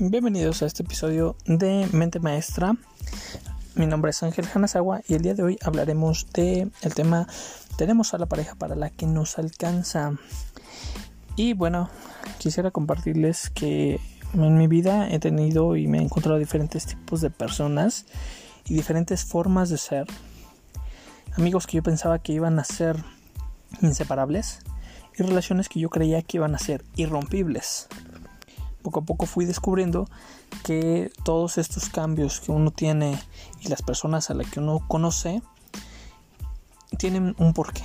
bienvenidos a este episodio de Mente Maestra. Mi nombre es Ángel Hanazawa y el día de hoy hablaremos de el tema tenemos a la pareja para la que nos alcanza. Y bueno, quisiera compartirles que en mi vida he tenido y me he encontrado diferentes tipos de personas y diferentes formas de ser. Amigos que yo pensaba que iban a ser inseparables y relaciones que yo creía que iban a ser irrompibles poco a poco fui descubriendo que todos estos cambios que uno tiene y las personas a las que uno conoce tienen un porqué.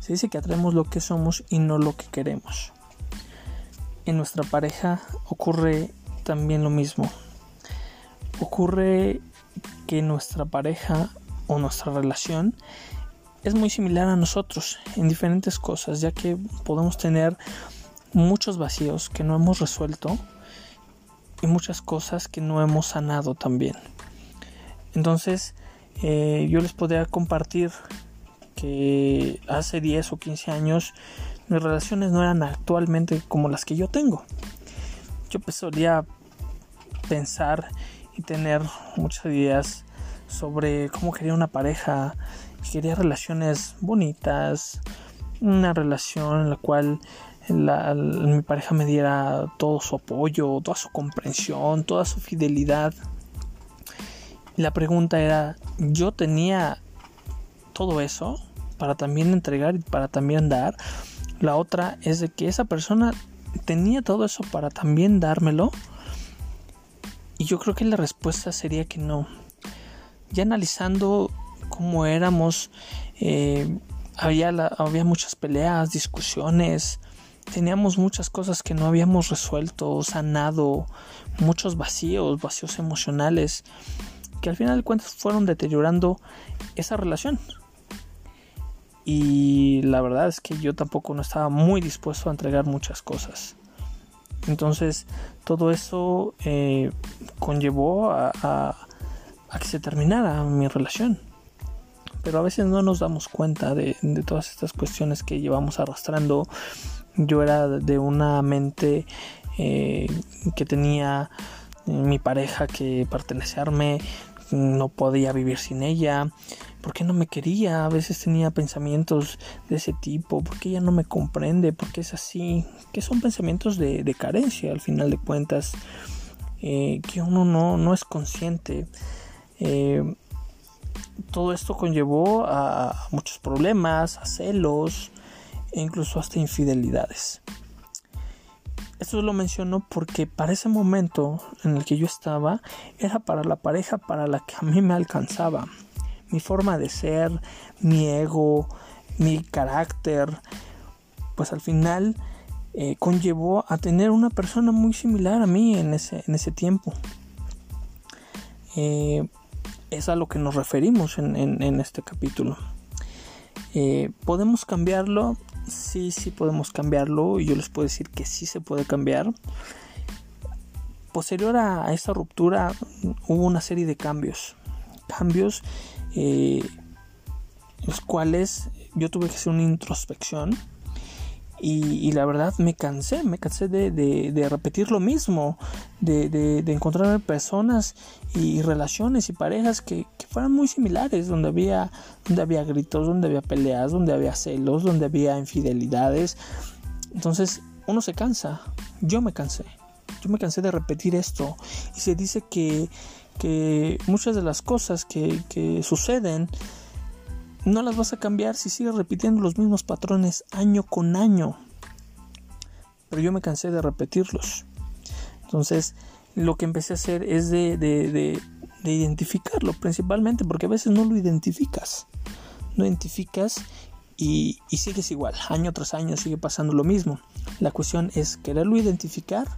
Se dice que atraemos lo que somos y no lo que queremos. En nuestra pareja ocurre también lo mismo. Ocurre que nuestra pareja o nuestra relación es muy similar a nosotros en diferentes cosas, ya que podemos tener muchos vacíos que no hemos resuelto y muchas cosas que no hemos sanado también. Entonces, eh, yo les podría compartir que hace 10 o 15 años mis relaciones no eran actualmente como las que yo tengo. Yo pues solía pensar y tener muchas ideas sobre cómo quería una pareja, quería relaciones bonitas, una relación en la cual mi pareja me diera todo su apoyo, toda su comprensión, toda su fidelidad. la pregunta era, ¿yo tenía todo eso para también entregar y para también dar? La otra es de que esa persona tenía todo eso para también dármelo. Y yo creo que la respuesta sería que no. Ya analizando cómo éramos, eh, había, había muchas peleas, discusiones, teníamos muchas cosas que no habíamos resuelto, sanado, muchos vacíos, vacíos emocionales, que al final de cuentas fueron deteriorando esa relación. Y la verdad es que yo tampoco no estaba muy dispuesto a entregar muchas cosas. Entonces todo eso eh, conllevó a que se terminara mi relación pero a veces no nos damos cuenta de, todas estas cuestiones que llevamos arrastrando. Yo era de una mente eh, que tenía eh, mi pareja que pertenecerme, no podía vivir sin ella, porque no me quería, a veces tenía pensamientos de ese tipo, porque ella no me comprende, porque es así, que son pensamientos de, carencia al final de cuentas, eh, que uno no, no es consciente. Todo esto conllevó a muchos problemas, a celos e incluso hasta infidelidades. Esto lo menciono porque para ese momento en el que yo estaba era para la pareja para la que a mí me alcanzaba. Mi forma de ser, mi ego, mi carácter, pues al final eh, conllevó a tener una persona muy similar a mí en ese, en ese tiempo. Eh, es a lo que nos referimos en, este capítulo. Eh, ¿Podemos cambiarlo? Sí, sí podemos cambiarlo y yo les puedo decir que sí se puede cambiar. Posterior a, esta ruptura hubo una serie de cambios. Cambios eh, los cuales yo tuve que hacer una introspección y, la verdad me cansé, me cansé de, repetir lo mismo, de, encontrar personas y relaciones y parejas que, fueran muy similares, donde había, donde había gritos, donde había peleas, donde había celos, donde había infidelidades. Entonces uno se cansa, yo me cansé, yo me cansé de repetir esto. Y se dice que, muchas de las cosas que, que suceden no las vas a cambiar si sigues repitiendo los mismos patrones año con año. Pero yo me cansé de repetirlos. Entonces, lo que empecé a hacer es de, de, identificarlo principalmente, porque a veces no lo identificas. No identificas y, y, sigues igual. Año tras año sigue pasando lo mismo. La cuestión es quererlo identificar.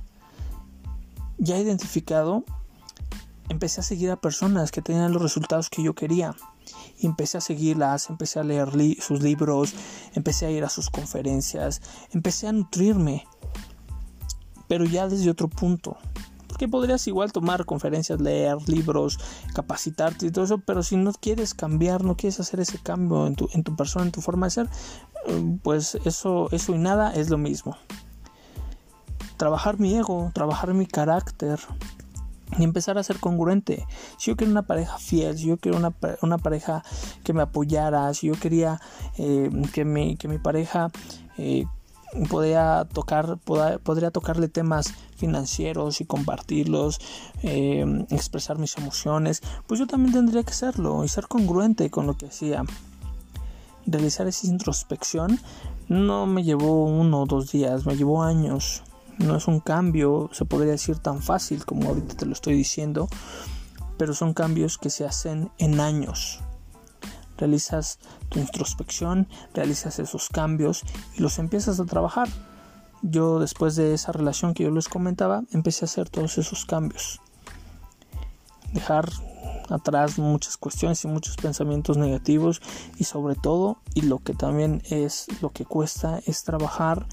Ya identificado, empecé a seguir a personas que tenían los resultados que yo quería empecé a seguirlas, empecé a leer sus libros, empecé a ir a sus conferencias, empecé a nutrirme, pero ya desde otro punto. Porque podrías igual tomar conferencias, leer libros, capacitarte y todo eso, pero si no quieres cambiar, no quieres hacer ese cambio en tu, en tu persona, en tu forma de ser, pues eso, eso y nada es lo mismo. trabajar mi ego, trabajar mi carácter y empezar a ser congruente. Si yo quería una pareja fiel, si yo quería una, pareja que me apoyara, si yo quería eh, que, mi, que mi pareja eh, tocar podría tocarle temas financieros y compartirlos eh, expresar mis emociones pues yo también tendría que hacerlo y ser congruente con lo que hacía realizar esa introspección no me llevó uno o dos días me llevó años no es un cambio se podría decir tan fácil como ahorita te lo estoy diciendo pero son cambios que se hacen en años realizas tu introspección, realizas esos cambios y los empiezas a trabajar. Yo después de esa relación que yo les comentaba, empecé a hacer todos esos cambios. Dejar atrás muchas cuestiones y muchos pensamientos negativos y sobre todo, y lo que también es lo que cuesta, es trabajar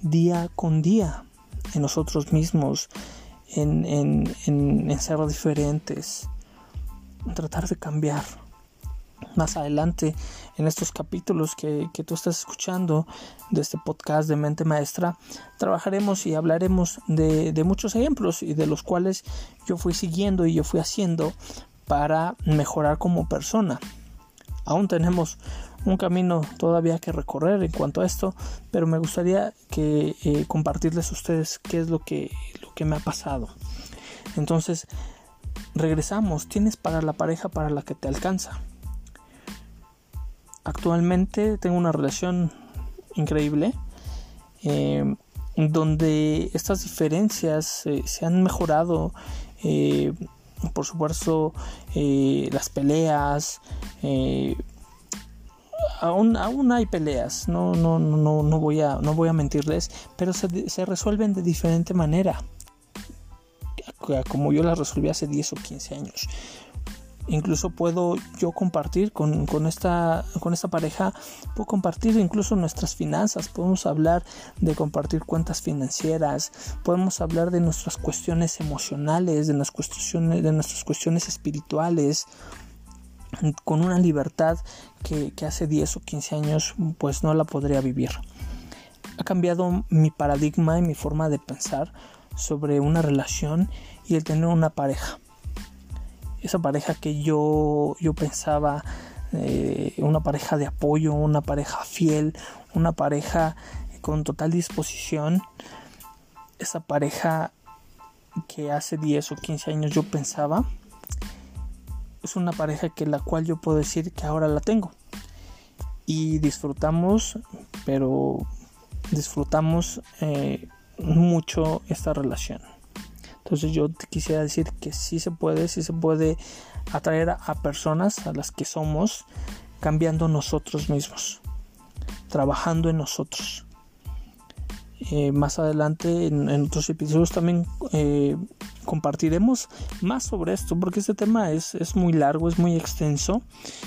día con día en nosotros mismos, en, en, en ser diferentes, tratar de cambiar. Más adelante en estos capítulos que, tú estás escuchando de este podcast de mente maestra trabajaremos y hablaremos de, de, muchos ejemplos y de los cuales yo fui siguiendo y yo fui haciendo para mejorar como persona aún tenemos un camino todavía que recorrer en cuanto a esto pero me gustaría que eh, compartirles a ustedes qué es lo que, lo que me ha pasado. Entonces regresamos. Tienes para la pareja para la que te alcanza. Actualmente tengo una relación increíble eh, donde estas diferencias eh, se han mejorado por supuesto las peleas aún, aún hay peleas no, no, no, no, voy a, no voy a mentirles pero se, se resuelven de diferente manera como yo las resolví hace 10 o 15 años incluso puedo yo compartir con, esta, con esta pareja, puedo compartir incluso nuestras finanzas, podemos hablar de compartir cuentas financieras, podemos hablar de nuestras cuestiones emocionales, de nuestras cuestiones, de nuestras cuestiones espirituales, con una libertad que, que hace 10 o 15 años pues no la podría vivir. Ha cambiado mi paradigma y mi forma de pensar sobre una relación y el tener una pareja esa pareja que yo, yo pensaba, eh, una pareja de apoyo, una pareja fiel, una pareja con total disposición, esa pareja que hace 10 o 15 años yo pensaba, es una pareja que la cual yo puedo decir que ahora la tengo. Y disfrutamos, pero disfrutamos eh, mucho esta relación. Entonces yo te quisiera decir que sí se puede, sí se puede atraer a, personas a las que somos cambiando nosotros mismos, trabajando en nosotros. Eh, más adelante en, otros episodios también eh, compartiremos más sobre esto porque este tema es, es, muy largo, es muy extenso.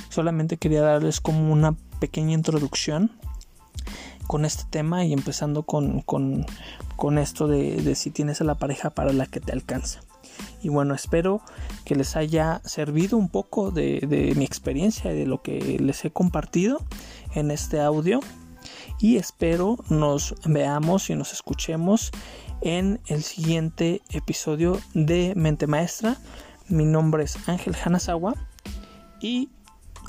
Solamente quería darles como una pequeña introducción con este tema y empezando con, con, esto de, si tienes a la pareja para la que te alcanza. Y bueno, espero que les haya servido un poco de, de mi experiencia, de lo que les he compartido en este audio. Y espero nos veamos y nos escuchemos en el siguiente episodio de Mente Maestra. Mi nombre es Ángel Hanazawa y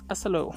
hasta luego.